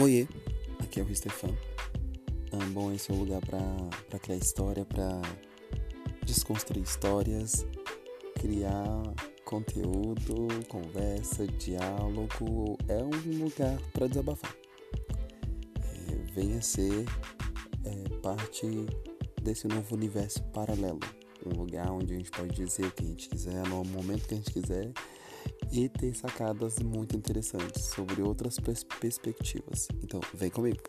Oiê, aqui é o Stefan. Ah, bom, esse é o lugar para criar história, para desconstruir histórias, criar conteúdo, conversa, diálogo. É um lugar para desabafar. É, venha ser é, parte desse novo universo paralelo. Um lugar onde a gente pode dizer o que a gente quiser, no momento que a gente quiser e ter sacadas muito interessantes sobre outras pers perspectivas. Então, vem comigo!